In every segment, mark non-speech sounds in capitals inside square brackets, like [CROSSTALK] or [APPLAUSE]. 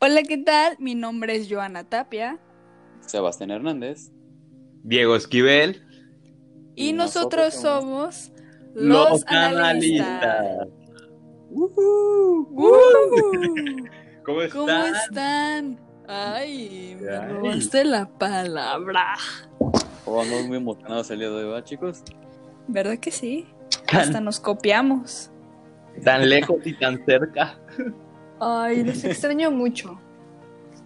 Hola, ¿qué tal? Mi nombre es Joana Tapia. Sebastián Hernández. Diego Esquivel. Y, Y nosotros, nosotros somos los, Los analistas. analistas. [LAUGHS] ¡Uh! ¿Cómo están? ¿Cómo están? Ay, me Ay. robaste la palabra. Oh, andamos muy emocionados el día de hoy, ¿verdad, chicos? ¿Verdad que sí? Hasta nos copiamos. Tan lejos y tan cerca. Ay, los [LAUGHS] extraño mucho.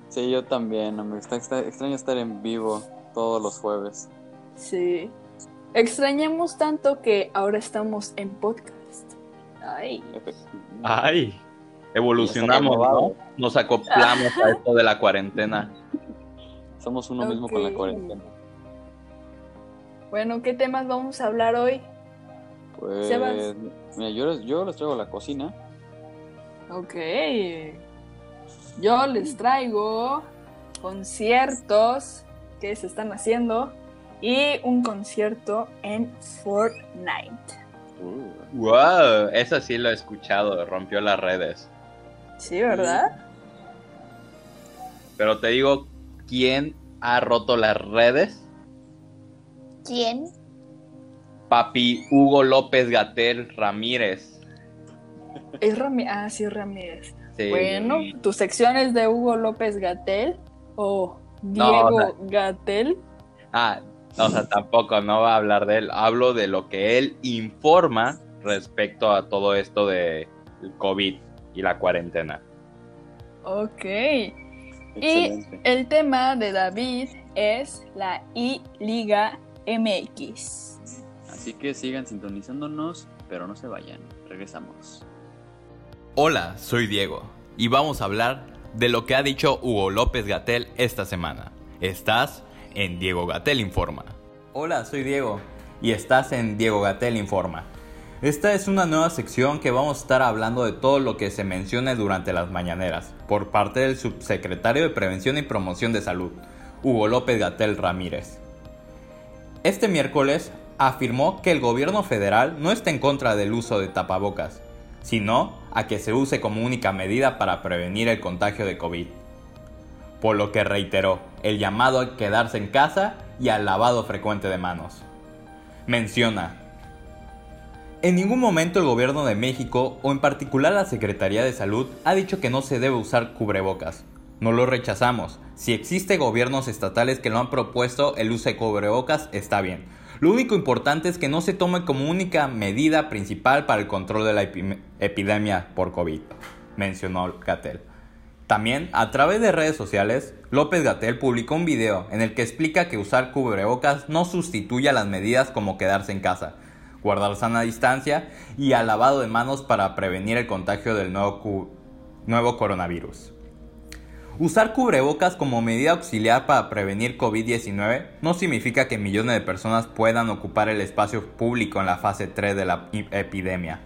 Sí, yo también, hombre. Está, está extraño estar en vivo todos los jueves. Sí. Extrañamos tanto que ahora estamos en podcast. Ay. Ay, evolucionamos, ¿no? Nos acoplamos a esto de la cuarentena. Somos uno mismo con la cuarentena. Bueno, ¿qué temas vamos a hablar hoy? Pues, Sebas. mira, yo les, yo les traigo la cocina. Ok. Yo les traigo conciertos que se están haciendo y un concierto en Fortnite. Uh, Wow, eso sí lo he escuchado, rompió las redes. Sí, ¿verdad? Pero te digo, ¿quién ha roto las redes? ¿Quién? Papi Hugo López Gatel Ramírez. Es Ramírez. Ah, sí, Ramírez. Sí. Bueno, tu sección es de Hugo López Gatel o No, Diego o sea- Gatel. Ah, o sea, tampoco no va a hablar de él. Hablo de lo que él informa respecto a todo esto de el COVID y la cuarentena. Ok. excelente. El tema de David es la I-Liga MX. Así que sigan sintonizándonos, pero no se vayan. Regresamos. Hola, soy Diego y vamos a hablar de lo que ha dicho Hugo López Gatel esta semana. Estás en Diego Gatel Informa. Hola, soy Diego y estás en Diego Gatel Informa. Esta es una nueva sección que vamos a estar hablando de todo lo que se mencione durante las mañaneras por parte del subsecretario de Prevención y Promoción de Salud, Hugo López Gatel Ramírez. Este miércoles afirmó que el gobierno federal no está en contra del uso de tapabocas, sino a que se use como única medida para prevenir el contagio de COVID. Por lo que reiteró el llamado a quedarse en casa y al lavado frecuente de manos. Menciona, en ningún momento el gobierno de México o en particular la Secretaría de Salud ha dicho que no se debe usar cubrebocas. No lo rechazamos. Si existe gobiernos estatales que lo han propuesto, el uso de cubrebocas está bien. Lo único importante es que no se tome como única medida principal para el control de la epidemia por COVID, mencionó Gatel. También, a través de redes sociales, López Gatel publicó un video en el que explica que usar cubrebocas no sustituye a las medidas como quedarse en casa, guardar sana distancia y al lavado de manos para prevenir el contagio del nuevo, nuevo coronavirus. Usar cubrebocas como medida auxiliar para prevenir COVID-19 no significa que millones de personas puedan ocupar el espacio público en la fase 3 de la epidemia.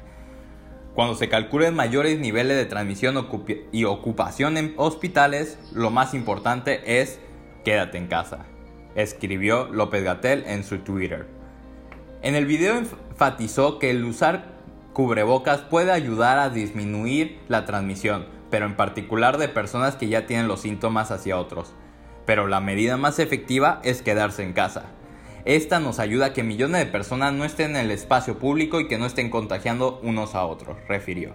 Cuando se calculen mayores niveles de transmisión y ocupación en hospitales, lo más importante es quédate en casa, escribió López Gatel en su Twitter. En el video enfatizó que el usar cubrebocas puede ayudar a disminuir la transmisión, pero en particular de personas que ya tienen los síntomas hacia otros. Pero la medida más efectiva es quedarse en casa. Esta nos ayuda a que millones de personas no estén en el espacio público y que no estén contagiando unos a otros, refirió.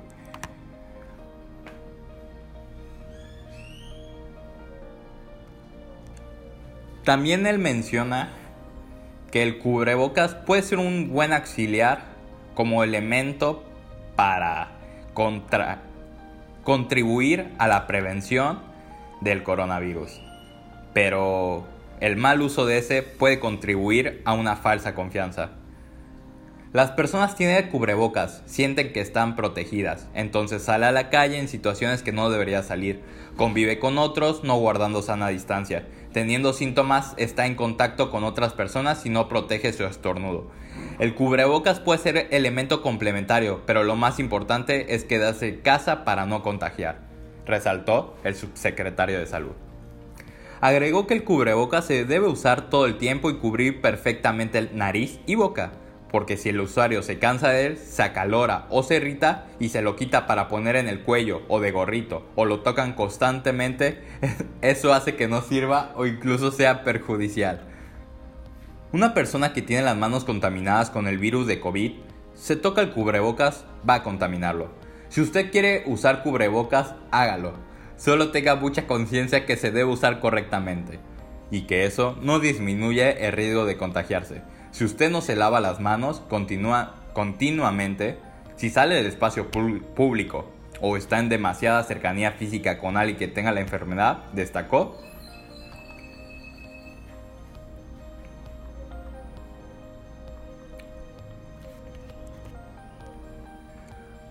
También él menciona que el cubrebocas puede ser un buen auxiliar como elemento para contra- contribuir a la prevención del coronavirus. Pero el mal uso de ese puede contribuir a una falsa confianza. Las personas tienen cubrebocas, sienten que están protegidas, entonces sale a la calle en situaciones que no debería salir, convive con otros no guardando sana distancia, teniendo síntomas está en contacto con otras personas y no protege su estornudo. El cubrebocas puede ser elemento complementario, pero lo más importante es quedarse en casa para no contagiar, resaltó el subsecretario de salud. Agregó que el cubrebocas se debe usar todo el tiempo y cubrir perfectamente el nariz y boca, porque si el usuario se cansa de él, se acalora o se irrita y se lo quita para poner en el cuello o de gorrito o lo tocan constantemente, [LAUGHS] eso hace que no sirva o incluso sea perjudicial. Una persona que tiene las manos contaminadas con el virus de COVID, se toca el cubrebocas, va a contaminarlo. Si usted quiere usar cubrebocas, hágalo. Solo tenga mucha conciencia que se debe usar correctamente y que eso no disminuye el riesgo de contagiarse. Si usted no se lava las manos continúa, continuamente, si sale del espacio público o está en demasiada cercanía física con alguien que tenga la enfermedad, destacó,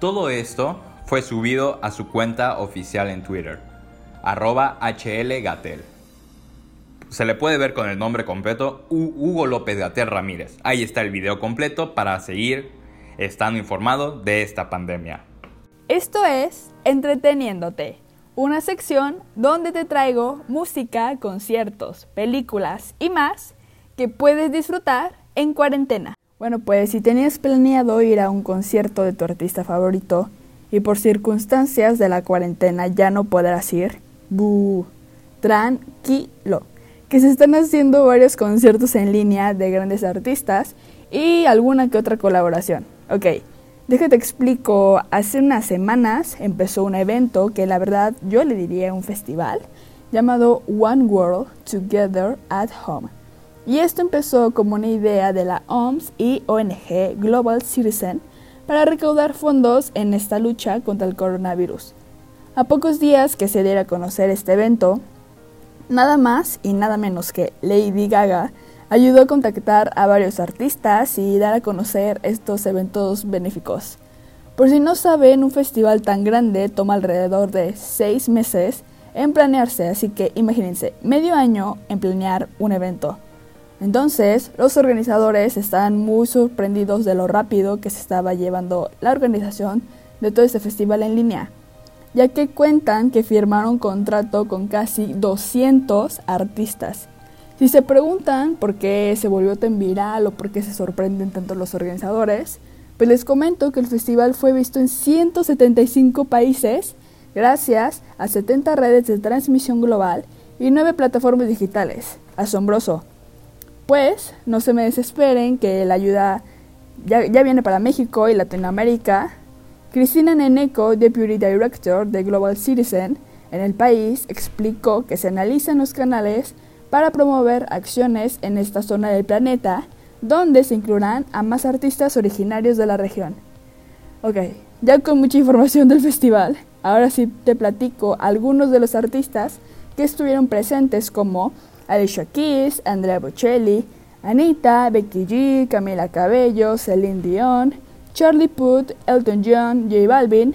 Todo esto fue subido a su cuenta oficial en Twitter, arroba HLGatel se le puede ver con el nombre completo Hugo López Gatel Ramírez. Ahí está el video completo para seguir estando informado de esta pandemia. Esto es Entreteniéndote, una sección donde te traigo música, conciertos, películas y más que puedes disfrutar en cuarentena. Bueno, pues si tenías planeado ir a un concierto de tu artista favorito y por circunstancias de la cuarentena ya no podrás ir, ¡bu! tranquilo que se están haciendo varios conciertos en línea de grandes artistas y alguna que otra colaboración. Ok, déjate explico, hace unas semanas empezó un evento que la verdad yo le diría un festival llamado One World Together at Home. Y esto empezó como una idea de la OMS y ONG Global Citizen para recaudar fondos en esta lucha contra el coronavirus. A pocos días que se diera a conocer este evento, Nada más y nada menos que Lady Gaga ayudó a contactar a varios artistas y dar a conocer estos eventos benéficos. Por si no saben, un festival tan grande toma alrededor de seis meses en planearse, así que imagínense, medio año en planear un evento. Entonces, los organizadores están muy sorprendidos de lo rápido que se estaba llevando la organización de todo este festival en línea ya que cuentan que firmaron contrato con casi 200 artistas. Si se preguntan por qué se volvió tan viral o por qué se sorprenden tanto los organizadores, pues les comento que el festival fue visto en 175 países gracias a 70 redes de transmisión global y 9 plataformas digitales. Asombroso. Pues no se me desesperen que la ayuda ya, ya viene para México y Latinoamérica Cristina Neneco, Deputy Director de Global Citizen en el país, explicó que se analizan los canales para promover acciones en esta zona del planeta, donde se incluirán a más artistas originarios de la región. Ok, ya con mucha información del festival, ahora sí te platico algunos de los artistas que estuvieron presentes como Alicia Keys, Andrea Bocelli, Anita, Becky G, Camila Cabello, Celine Dion, Charlie Puth, Elton John, J Balvin,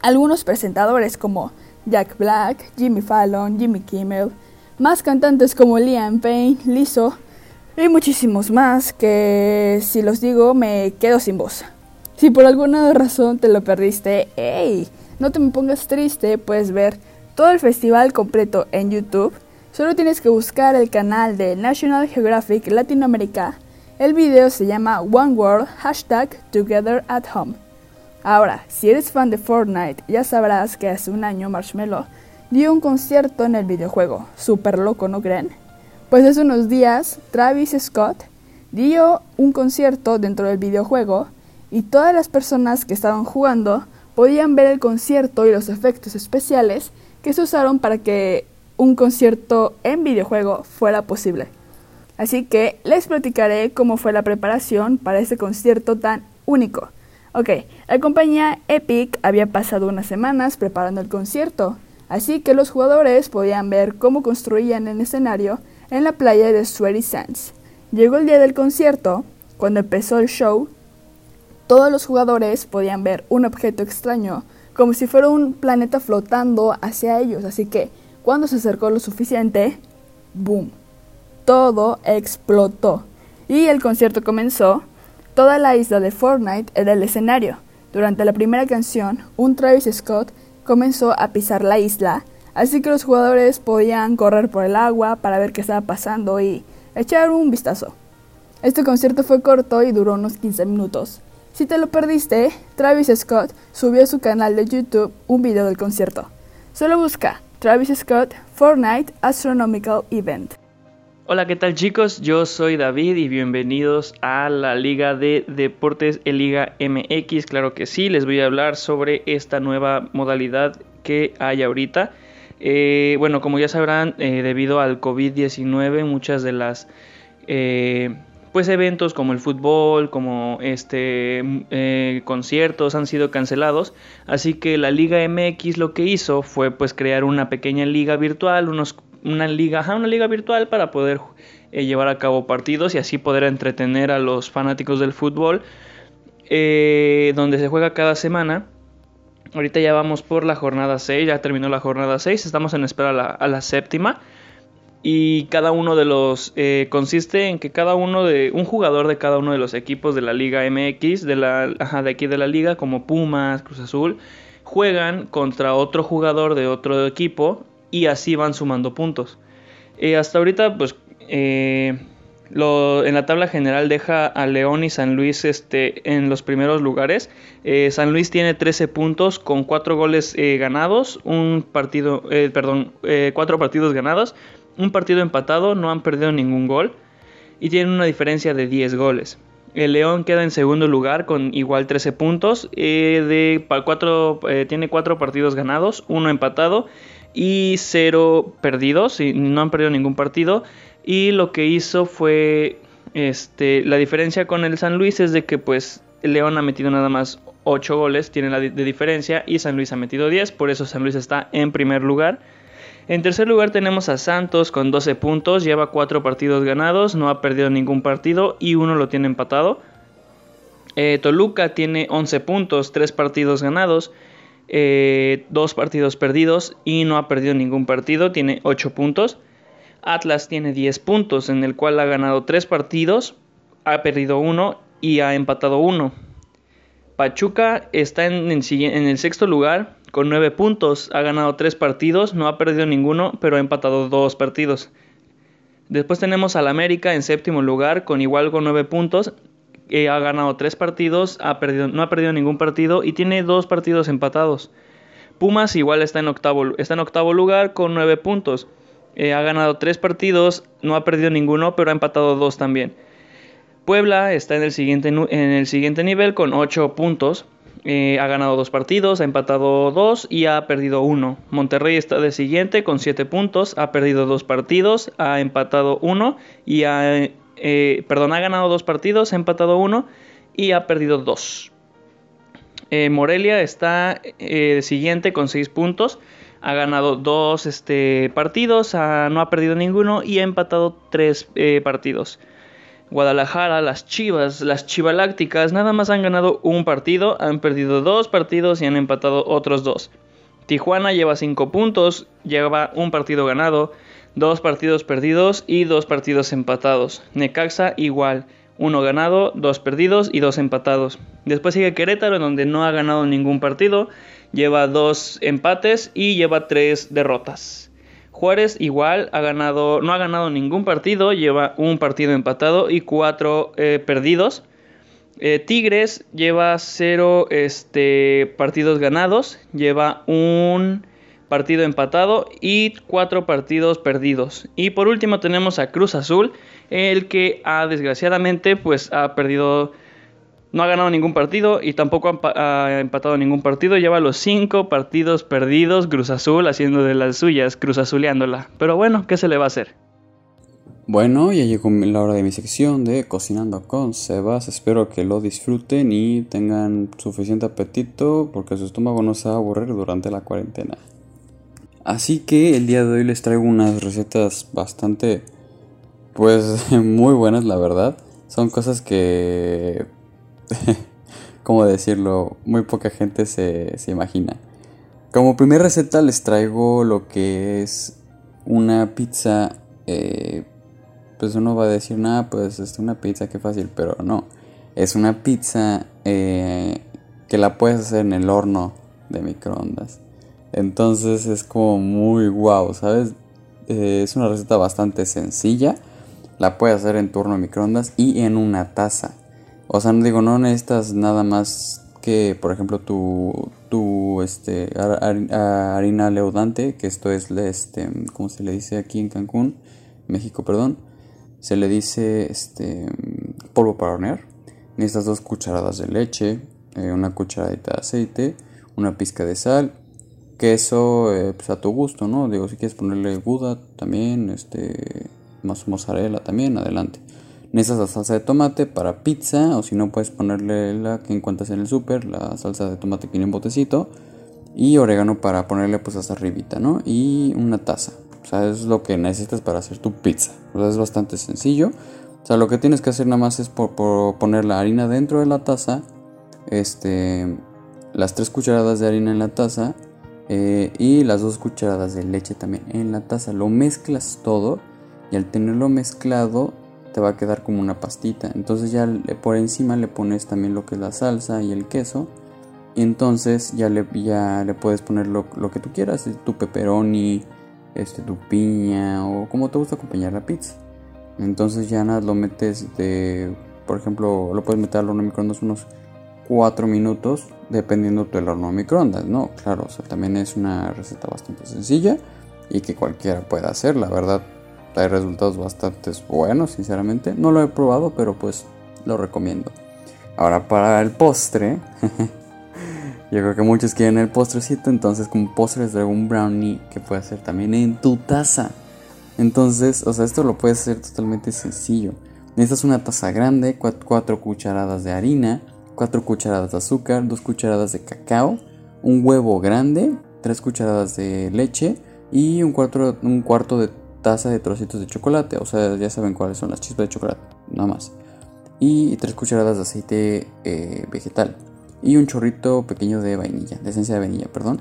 algunos presentadores como Jack Black, Jimmy Fallon, Jimmy Kimmel, más cantantes como Liam Payne, Lizzo y muchísimos más que si los digo me quedo sin voz. Si por alguna razón te lo perdiste, ¡hey! No te me pongas triste, puedes ver todo el festival completo en YouTube. Solo tienes que buscar el canal de National Geographic Latinoamérica el video se llama One World Hashtag Together at Home. Ahora, si eres fan de Fortnite, ya sabrás que hace un año Marshmello dio un concierto en el videojuego. Súper loco, ¿no creen? Pues hace unos días, Travis Scott dio un concierto dentro del videojuego y todas las personas que estaban jugando podían ver el concierto y los efectos especiales que se usaron para que un concierto en videojuego fuera posible. Así que les platicaré cómo fue la preparación para este concierto tan único. Ok, la compañía Epic había pasado unas semanas preparando el concierto, así que los jugadores podían ver cómo construían el escenario en la playa de Sweaty Sands. Llegó el día del concierto, cuando empezó el show, todos los jugadores podían ver un objeto extraño, como si fuera un planeta flotando hacia ellos, así que cuando se acercó lo suficiente, ¡boom! todo explotó y el concierto comenzó. Toda la isla de Fortnite era el escenario. Durante la primera canción, un Travis Scott comenzó a pisar la isla, así que los jugadores podían correr por el agua para ver qué estaba pasando y echar un vistazo. Este concierto fue corto y duró unos 15 minutos. Si te lo perdiste, Travis Scott subió a su canal de YouTube un video del concierto. Solo busca Travis Scott Fortnite Astronomical Event. Hola, ¿qué tal chicos? Yo soy David y bienvenidos a la Liga de Deportes el Liga MX. Claro que sí, les voy a hablar sobre esta nueva modalidad que hay ahorita. Eh, bueno, como ya sabrán, eh, debido al COVID-19, muchas de las eh, pues eventos como el fútbol, como este conciertos han sido cancelados. Así que la Liga MX lo que hizo fue pues crear una pequeña liga virtual, unos una liga, una liga virtual para poder eh, llevar a cabo partidos y así poder entretener a los fanáticos del fútbol, eh, donde se juega cada semana. Ahorita ya vamos por la jornada 6, ya terminó la jornada 6, estamos en espera a la, séptima. Y cada uno de los eh, consiste en que cada uno de un jugador de cada uno de los equipos de la Liga MX, de la de aquí de la liga, como Pumas, Cruz Azul, juegan contra otro jugador de otro equipo y así van sumando puntos. Eh, hasta ahorita, pues eh, en la tabla general deja a León y San Luis este, en los primeros lugares. San Luis tiene 13 puntos con 4 goles ganados, un partido, perdón, 4 partidos ganados, un partido empatado, no han perdido ningún gol y tienen una diferencia de 10 goles. El León queda en segundo lugar con igual 13 puntos. de, cuatro, tiene 4 partidos ganados, uno empatado y cero perdidos, y no han perdido ningún partido. Y lo que hizo fue, este, la diferencia con el San Luis es de que pues León ha metido nada más 8 goles, tiene la de diferencia, y San Luis ha metido 10, por eso San Luis está en primer lugar. En tercer lugar tenemos a Santos con 12 puntos, lleva 4 partidos ganados, no ha perdido ningún partido y uno lo tiene empatado. Eh, Toluca tiene 11 puntos, 3 partidos ganados eh, dos partidos perdidos y no ha perdido ningún partido, tiene 8 puntos. Atlas tiene 10 puntos, en el cual ha ganado 3 partidos, ha perdido 1 y ha empatado 1. Pachuca está en el, sexto lugar con 9 puntos, ha ganado 3 partidos, no ha perdido ninguno, pero ha empatado 2 partidos. Después tenemos al América en séptimo lugar con igual con 9 puntos, ha ganado tres partidos, ha perdido, no ha perdido ningún partido y tiene dos partidos empatados. Pumas igual está en octavo, está en octavo lugar con nueve puntos. Eh, ha ganado tres partidos, no ha perdido ninguno, pero ha empatado dos también. Puebla está en el siguiente, en el siguiente nivel con ocho puntos. Eh, ha ganado dos partidos, ha empatado dos y ha perdido uno. Monterrey está de siguiente con siete puntos, ha perdido dos partidos, ha empatado uno y ha eh, perdón, ha ganado dos partidos, ha empatado uno y ha perdido dos. Eh, Morelia está eh, siguiente con seis puntos. Ha ganado dos este, partidos, no ha perdido ninguno y ha empatado tres partidos. Guadalajara, las Chivas, las Chivalácticas, nada más han ganado un partido, han perdido dos partidos y han empatado otros dos. Tijuana lleva cinco puntos, lleva un partido ganado, dos partidos perdidos y dos partidos empatados. Necaxa igual, uno ganado, dos perdidos y dos empatados. Después sigue Querétaro, donde no ha ganado ningún partido, lleva dos empates y lleva tres derrotas. Juárez igual ha ganado, no ha ganado ningún partido, lleva un partido empatado y cuatro eh, perdidos. Eh, Tigres lleva cero este, partidos ganados, lleva un partido empatado y cuatro partidos perdidos. Y por último tenemos a Cruz Azul, el que ha desgraciadamente pues ha perdido, no ha ganado ningún partido y tampoco ha, empatado ningún partido. Lleva los cinco partidos perdidos Cruz Azul haciendo de las suyas, Cruz Azuleándola. Pero bueno, ¿qué se le va a hacer? Bueno, ya llegó la hora de mi sección de Cocinando con Sebas. Espero que lo disfruten y tengan suficiente apetito porque su estómago no se va a aburrir durante la cuarentena. Así que el día de hoy les traigo unas recetas bastante, pues [LAUGHS] muy buenas la verdad. Son cosas que, [LAUGHS] ¿cómo decirlo? Muy poca gente se, imagina. Como primera receta les traigo lo que es una pizza. Eh, pues uno va a decir, nada, pues es una pizza, qué fácil, pero no. Es una pizza eh, que la puedes hacer en el horno de microondas. Entonces es como muy guau, ¿sabes? Eh, es una receta bastante sencilla, la puedes hacer en turno de microondas y en una taza. O sea, no digo, no necesitas nada más que, por ejemplo, tu, tu este, harina leudante, que esto es, este, ¿cómo se le dice aquí en Cancún? México, perdón. Se le dice este, polvo para hornear. Necesitas dos cucharadas de leche, eh, una cucharadita de aceite, una pizca de sal, queso eh, pues a tu gusto, ¿no? Digo, si quieres ponerle gouda también, este, más mozzarella también, adelante. Necesitas la salsa de tomate para pizza, o si no puedes ponerle la que encuentras en el super, la salsa de tomate que viene en botecito, y orégano para ponerle pues hasta arribita, ¿no? Y una taza. O sea, es lo que necesitas para hacer tu pizza. O sea, es bastante sencillo. O sea, lo que tienes que hacer nada más es por, poner la harina dentro de la taza, este, las tres cucharadas de harina en la taza eh, y las dos cucharadas de leche también en la taza. Lo mezclas todo y al tenerlo mezclado te va a quedar como una pastita. Entonces ya por encima le pones también lo que es la salsa y el queso. Y entonces ya le, ya le puedes poner lo, lo que tú quieras, tu pepperoni, este, tu piña o como te gusta acompañar la pizza. Entonces ya nada, lo metes de, por ejemplo, lo puedes meter al horno microondas unos 4 minutos, dependiendo del horno de microondas, ¿no? Claro, también es una receta bastante sencilla y que cualquiera puede hacer, la verdad. Hay resultados bastante buenos, sinceramente. No lo he probado, pero pues lo recomiendo. Ahora para el postre, [LAUGHS] yo creo que muchos quieren el postrecito, entonces como postre les traigo un brownie que puede hacer también en tu taza. Entonces, o sea, esto lo puedes hacer totalmente sencillo. Necesitas una taza grande, 4 cucharadas de harina, 4 cucharadas de azúcar, 2 cucharadas de cacao, un huevo grande, 3 cucharadas de leche y un cuarto, un cuarto de taza de trocitos de chocolate. O sea, ya saben cuáles son las chispas de chocolate, nada más. Y 3 cucharadas de aceite eh, vegetal y un chorrito pequeño de vainilla, de esencia de vainilla, perdón.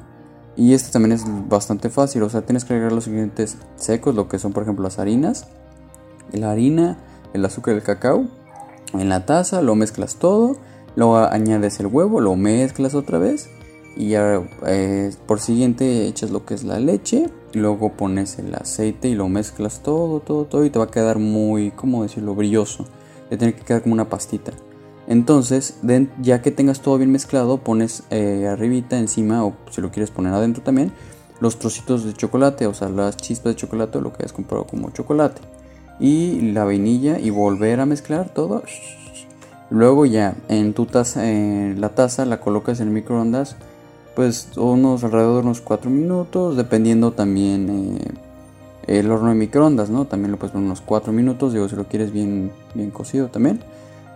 Y este también es bastante fácil, o sea, tienes que agregar los ingredientes secos, lo que son por ejemplo las harinas, la harina, el azúcar y el cacao en la taza, lo mezclas todo, luego añades el huevo, lo mezclas otra vez y ya eh, por siguiente echas lo que es la leche, luego pones el aceite y lo mezclas todo, todo, todo y te va a quedar muy, ¿cómo decirlo?, brilloso, te tiene que quedar como una pastita. Entonces, ya que tengas todo bien mezclado, pones eh, arribita, encima, o si lo quieres poner adentro también, los trocitos de chocolate, o sea, las chispas de chocolate lo que hayas comprado como chocolate. Y la vainilla y volver a mezclar todo. Luego ya en tu taza, la taza la colocas en el microondas, pues unos alrededor de unos 4 minutos, dependiendo también eh, el horno de microondas, ¿no? También lo puedes poner unos 4 minutos, digo, si lo quieres bien, bien cocido también.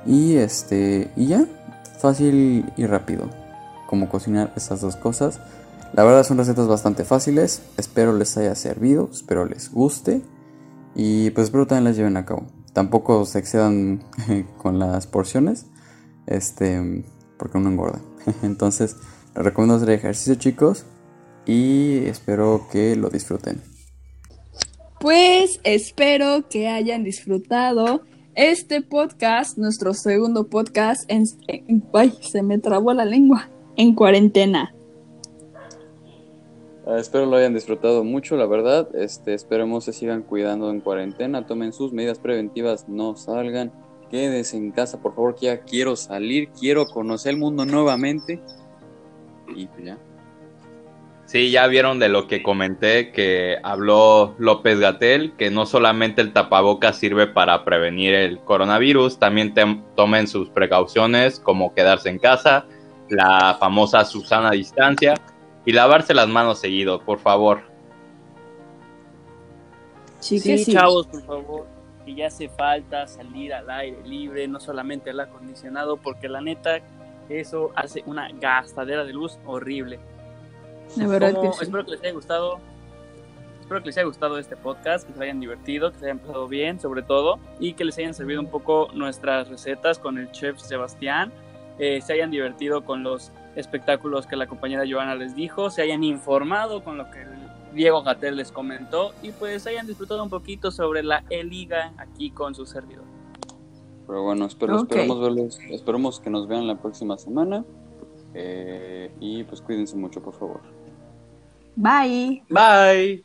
Y este, y ya, fácil y rápido. Como cocinar esas dos cosas. La verdad son recetas bastante fáciles. Espero les haya servido, espero les guste. Y pues espero también las lleven a cabo. Tampoco se excedan [LAUGHS] con las porciones. Este, porque uno engorda. [LAUGHS] Entonces, recomiendo hacer ejercicio, chicos. Y espero que lo disfruten. Pues espero que hayan disfrutado este podcast, nuestro segundo podcast, en, ay, se me trabó la lengua, en cuarentena. Ah, espero lo hayan disfrutado mucho, la verdad. Este, esperemos se sigan cuidando en cuarentena, tomen sus medidas preventivas, no salgan, quédense en casa, por favor, que ya quiero salir, quiero conocer el mundo nuevamente. Y pues ya. Sí, ya vieron de lo que comenté que habló López Gatel, que no solamente el tapabocas sirve para prevenir el coronavirus, también tomen sus precauciones como quedarse en casa, la famosa Susana distancia y lavarse las manos seguido, por favor. Sí, sí, chavos, por favor, que ya hace falta salir al aire libre, no solamente al acondicionado, porque la neta, eso hace una gastadera de luz horrible. Espero que les haya gustado. Espero que les haya gustado este podcast, que se hayan divertido, que se hayan pasado bien, sobre todo, y que les hayan servido un poco nuestras recetas con el chef Sebastián. Eh, se hayan divertido con los espectáculos que la compañera Joana les dijo, se hayan informado con lo que Diego Gatel les comentó y pues hayan disfrutado un poquito sobre la E-Liga aquí con su servidor. Pero bueno, espero, esperamos verlos, esperemos que nos vean la próxima semana eh, y pues cuídense mucho, por favor. Bye. Bye.